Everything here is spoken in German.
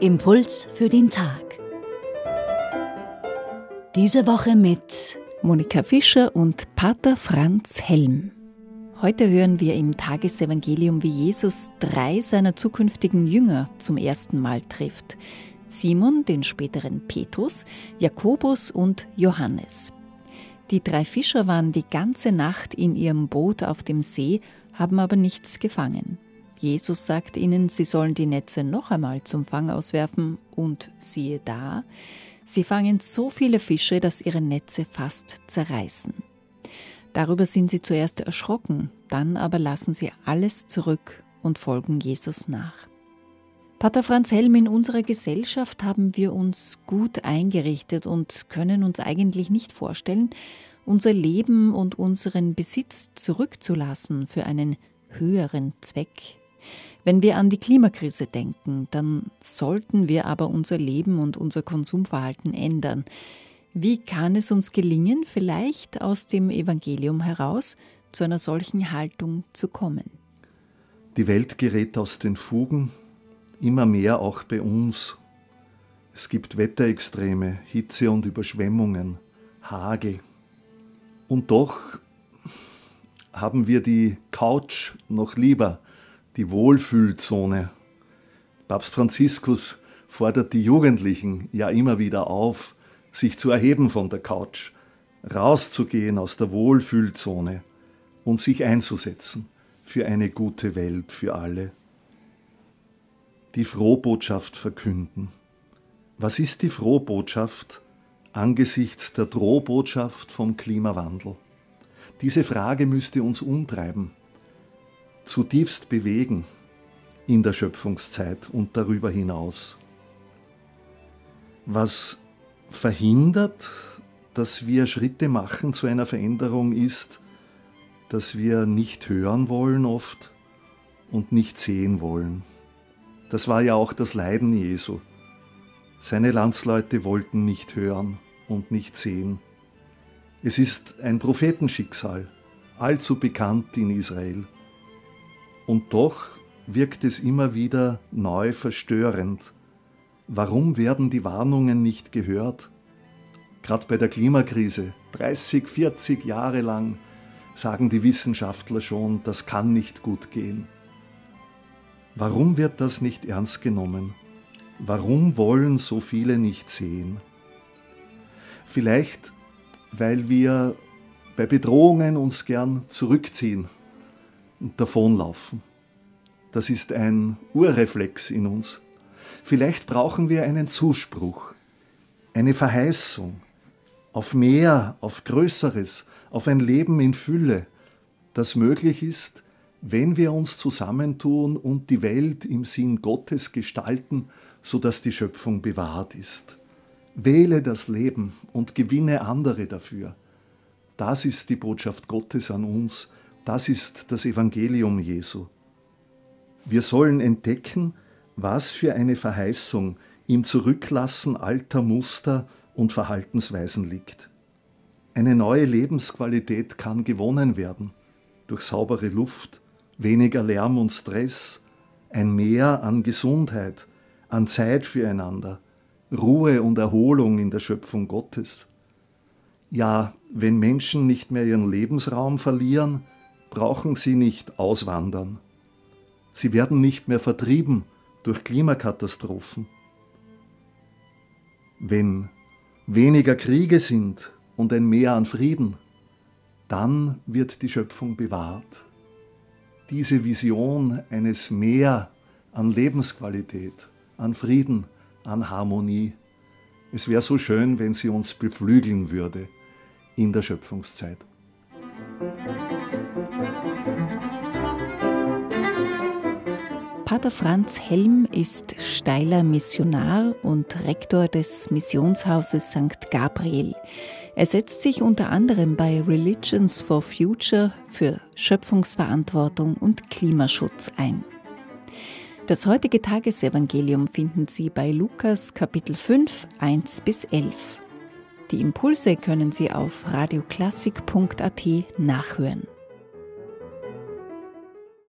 Impuls für den Tag. Diese Woche mit Monika Fischer und Pater Franz Helm. Heute hören wir im Tagesevangelium, wie Jesus drei seiner zukünftigen Jünger zum ersten Mal trifft. Simon, den späteren Petrus, Jakobus und Johannes. Die drei Fischer waren die ganze Nacht in ihrem Boot auf dem See, haben aber nichts gefangen. Jesus sagt ihnen, sie sollen die Netze noch einmal zum Fang auswerfen und siehe da, sie fangen so viele Fische, dass ihre Netze fast zerreißen. Darüber sind sie zuerst erschrocken, dann aber lassen sie alles zurück und folgen Jesus nach. Pater Franz Helm, in unserer Gesellschaft haben wir uns gut eingerichtet und können uns eigentlich nicht vorstellen, unser Leben und unseren Besitz zurückzulassen für einen höheren Zweck. Wenn wir an die Klimakrise denken, dann sollten wir aber unser Leben und unser Konsumverhalten ändern. Wie kann es uns gelingen, vielleicht aus dem Evangelium heraus zu einer solchen Haltung zu kommen? Die Welt gerät aus den Fugen, immer mehr auch bei uns. Es gibt Wetterextreme, Hitze und Überschwemmungen, Hagel. Und doch haben wir die Couch noch lieber die Wohlfühlzone. Papst Franziskus fordert die Jugendlichen ja immer wieder auf, sich zu erheben von der Couch, rauszugehen aus der Wohlfühlzone und sich einzusetzen für eine gute Welt für alle. Die Frohbotschaft verkünden. Was ist die Frohbotschaft angesichts der Drohbotschaft vom Klimawandel? Diese Frage müsste uns umtreiben zutiefst bewegen in der Schöpfungszeit und darüber hinaus. Was verhindert, dass wir Schritte machen zu einer Veränderung ist, dass wir nicht hören wollen oft und nicht sehen wollen. Das war ja auch das Leiden Jesu. Seine Landsleute wollten nicht hören und nicht sehen. Es ist ein Prophetenschicksal, allzu bekannt in Israel. Und doch wirkt es immer wieder neu verstörend. Warum werden die Warnungen nicht gehört? Gerade bei der Klimakrise, 30, 40 Jahre lang, sagen die Wissenschaftler schon, das kann nicht gut gehen. Warum wird das nicht ernst genommen? Warum wollen so viele nicht sehen? Vielleicht, weil wir bei Bedrohungen uns gern zurückziehen und davonlaufen. Das ist ein Urreflex in uns. Vielleicht brauchen wir einen Zuspruch, eine Verheißung auf mehr, auf Größeres, auf ein Leben in Fülle, das möglich ist, wenn wir uns zusammentun und die Welt im Sinn Gottes gestalten, sodass die Schöpfung bewahrt ist. Wähle das Leben und gewinne andere dafür. Das ist die Botschaft Gottes an uns das ist das Evangelium Jesu. Wir sollen entdecken, was für eine Verheißung im Zurücklassen alter Muster und Verhaltensweisen liegt. Eine neue Lebensqualität kann gewonnen werden durch saubere Luft, weniger Lärm und Stress, ein Mehr an Gesundheit, an Zeit füreinander, Ruhe und Erholung in der Schöpfung Gottes. Ja, wenn Menschen nicht mehr ihren Lebensraum verlieren, brauchen sie nicht auswandern. Sie werden nicht mehr vertrieben durch Klimakatastrophen. Wenn weniger Kriege sind und ein Mehr an Frieden, dann wird die Schöpfung bewahrt. Diese Vision eines Mehr an Lebensqualität, an Frieden, an Harmonie, es wäre so schön, wenn sie uns beflügeln würde in der Schöpfungszeit. Pater Franz Helm ist steiler Missionar und Rektor des Missionshauses St. Gabriel. Er setzt sich unter anderem bei Religions for Future für Schöpfungsverantwortung und Klimaschutz ein. Das heutige Tagesevangelium finden Sie bei Lukas Kapitel 5, 1 bis 11. Die Impulse können Sie auf radioklassik.at nachhören.